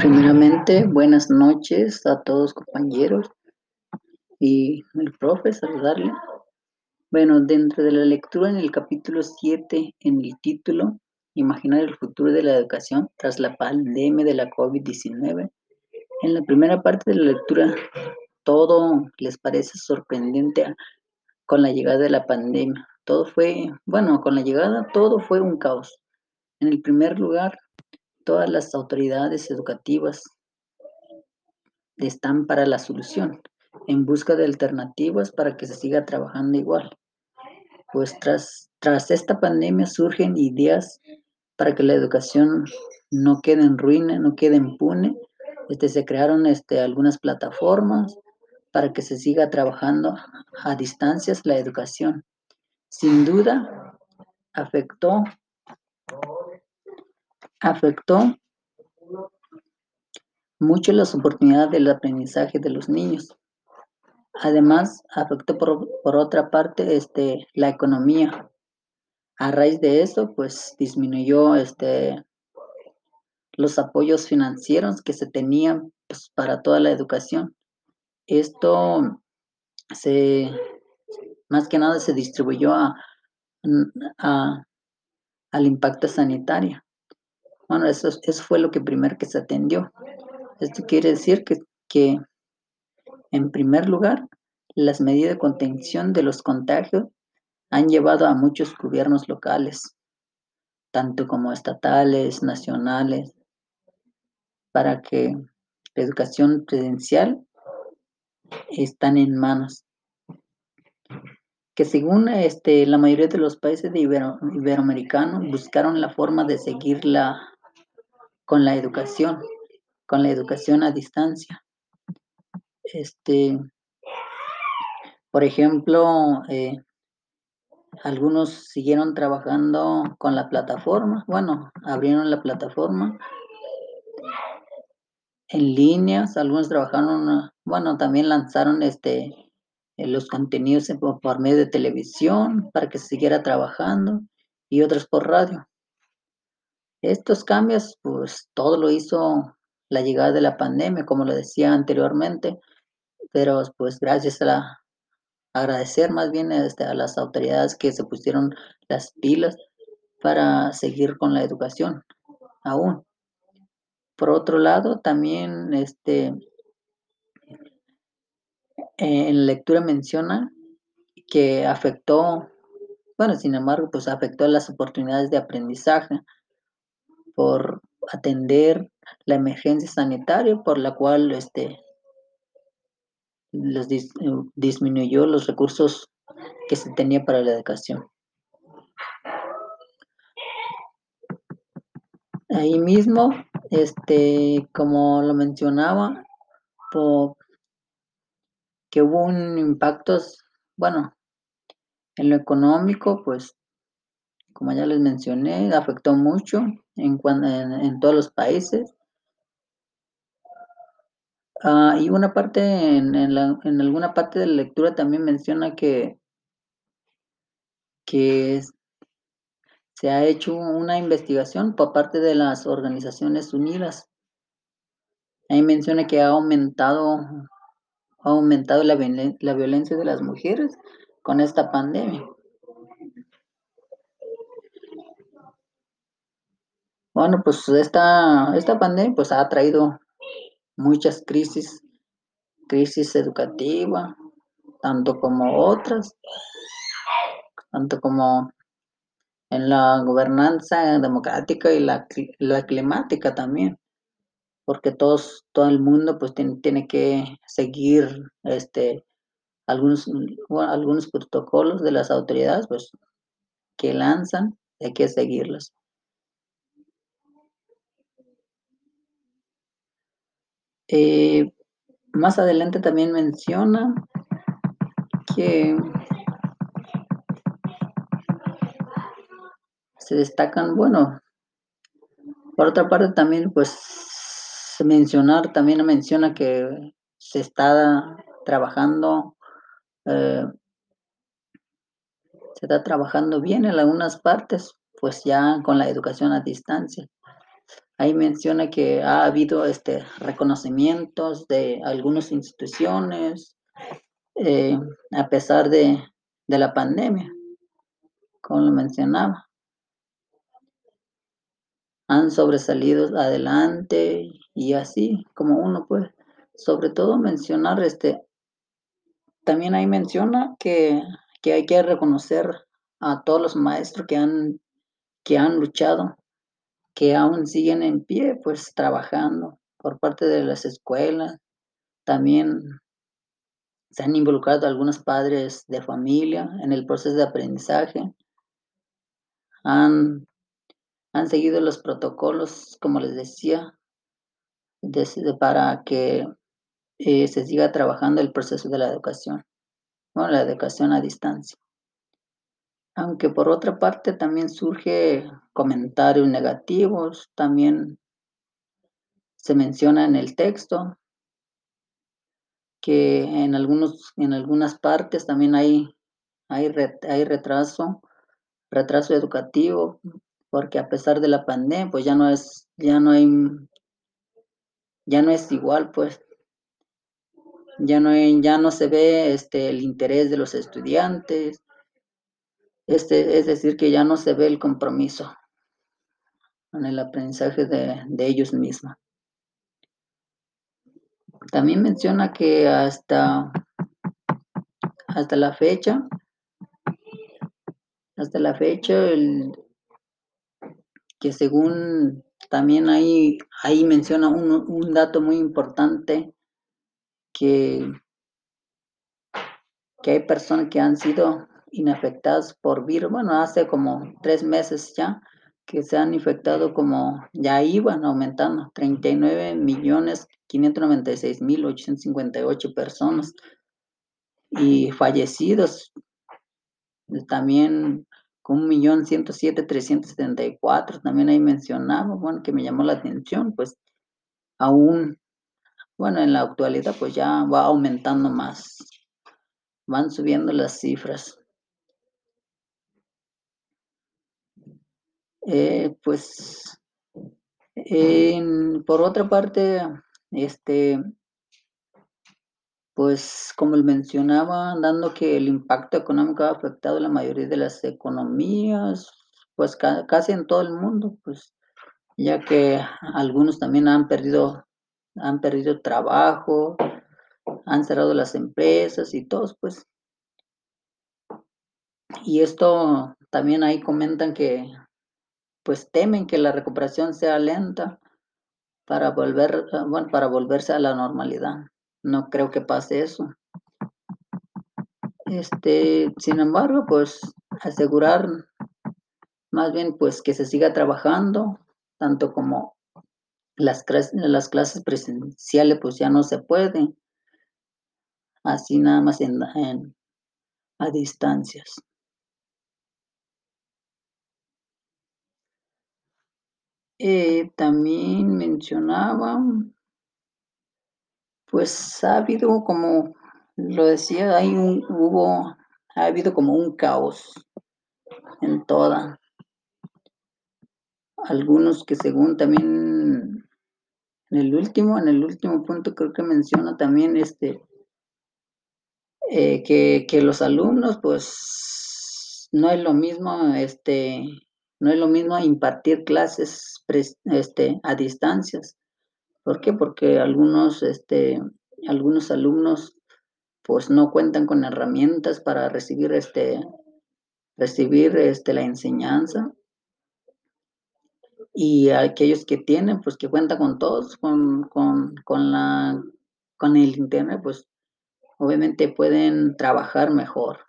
Primeramente, buenas noches a todos compañeros y el profe, saludarle. Bueno, dentro de la lectura en el capítulo 7, en el título, Imaginar el futuro de la educación tras la pandemia de la COVID-19, en la primera parte de la lectura, todo les parece sorprendente con la llegada de la pandemia. Todo fue, bueno, con la llegada todo fue un caos. En el primer lugar, todas las autoridades educativas están para la solución, en busca de alternativas para que se siga trabajando igual. Pues tras, tras esta pandemia surgen ideas para que la educación no quede en ruina, no quede impune. Este, se crearon este, algunas plataformas para que se siga trabajando a distancias la educación. Sin duda, afectó afectó mucho las oportunidades del aprendizaje de los niños. Además, afectó por, otra parte este, la economía. A raíz de eso, pues disminuyó este, los apoyos financieros que se tenían pues, para toda la educación. Esto se, más que nada se distribuyó a, al impacto sanitario. Bueno, eso, fue lo que primero que se atendió. Esto quiere decir que, en primer lugar, las medidas de contención de los contagios han llevado a muchos gobiernos locales, tanto como estatales, nacionales, para que la educación presencial están en manos. Que según este, la mayoría de los países iberoamericanos buscaron la forma de seguir la con la educación, con la educación a distancia. Este, por ejemplo, eh, algunos siguieron trabajando con la plataforma, bueno, abrieron la plataforma en líneas, algunos trabajaron, bueno, también lanzaron este los contenidos por medio de televisión para que se siguiera trabajando y otros por radio. Estos cambios, pues todo lo hizo la llegada de la pandemia, como lo decía anteriormente, pero pues gracias a la, agradecer más bien este, a las autoridades que se pusieron las pilas para seguir con la educación aún. Por otro lado, también este, en lectura menciona que afectó, bueno, sin embargo, pues afectó las oportunidades de aprendizaje por atender la emergencia sanitaria por la cual este, disminuyó los recursos que se tenía para la educación. Ahí mismo, este, como lo mencionaba, que hubo un impacto, bueno, en lo económico, pues como ya les mencioné, afectó mucho en, en, todos los países. Ah, y una parte, en, en, alguna parte de la lectura también menciona que, que se ha hecho una investigación por parte de las Organizaciones Unidas. Ahí menciona que ha aumentado, ha aumentado la, la violencia de las mujeres con esta pandemia. Bueno, pues esta, esta pandemia pues ha traído muchas crisis, crisis educativa, tanto como otras, tanto como en la gobernanza democrática y la, climática también, porque todos, todo el mundo pues tiene, que seguir este algunos, algunos protocolos de las autoridades pues que lanzan, hay que seguirlos. Eh, más adelante también menciona que se destacan, bueno, por otra parte también pues mencionar, también menciona que se está trabajando, eh, se está trabajando bien en algunas partes, pues ya con la educación a distancia. Ahí menciona que ha habido este, reconocimientos de algunas instituciones eh, a pesar de, de la pandemia, como lo mencionaba. Han sobresalido adelante y así como uno puede. Sobre todo mencionar este, también ahí menciona que, que hay que reconocer a todos los maestros que han, que han luchado, que aún siguen en pie, pues trabajando por parte de las escuelas. También se han involucrado algunos padres de familia en el proceso de aprendizaje. Han, han seguido los protocolos, como les decía, para que eh, se siga trabajando el proceso de la educación, bueno, la educación a distancia. Aunque por otra parte también surge comentarios negativos, también se menciona en el texto que en algunos en algunas partes también hay hay, hay retraso retraso educativo porque a pesar de la pandemia pues ya no es ya no hay ya no es igual pues. Ya no hay, ya no se ve este el interés de los estudiantes este, es decir, que ya no se ve el compromiso en el aprendizaje de, ellos mismos. También menciona que hasta, hasta la fecha, hasta la fecha, el, que según también ahí, ahí menciona un, un dato muy importante que, que hay personas que han sido inafectados por virus. Bueno, hace como tres meses ya que se han infectado como ya iban aumentando, 39 millones 596 mil 858 personas y fallecidos también con un millón ciento siete cuatro también ahí mencionamos, bueno, que me llamó la atención, pues aún, bueno, en la actualidad pues ya va aumentando más, van subiendo las cifras. Eh, pues, por otra parte, este, pues como mencionaba, dando que el impacto económico ha afectado la mayoría de las economías, pues casi en todo el mundo, pues ya que algunos también han perdido, han perdido trabajo, han cerrado las empresas y todos, pues. Y esto también ahí comentan que pues temen que la recuperación sea lenta para volver, ah, bueno, para volverse a la normalidad. No creo que pase eso. Este, sin embargo, pues asegurar más bien pues que se siga trabajando, tanto como las, las clases presenciales pues ya no se pueden, así nada más en, en a distancias. Eh, también mencionaba, pues ha habido como, lo decía, hay un, hubo, ha habido como un caos en toda. Algunos que según también en el último, en el último punto creo que menciona también este, eh, que, que los alumnos pues no es lo mismo este no es lo mismo impartir clases este, a distancias. ¿Por qué? Porque algunos, este, algunos alumnos pues no cuentan con herramientas para recibir, este, recibir este, la enseñanza. Y aquellos que tienen, pues que cuentan con todos, con, con, con, la, con el Internet, pues obviamente pueden trabajar mejor.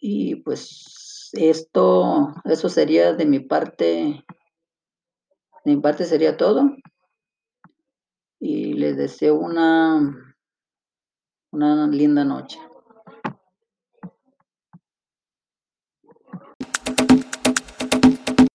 Y pues esto, eso sería de mi parte, de mi parte sería todo. Y les deseo una, una linda noche.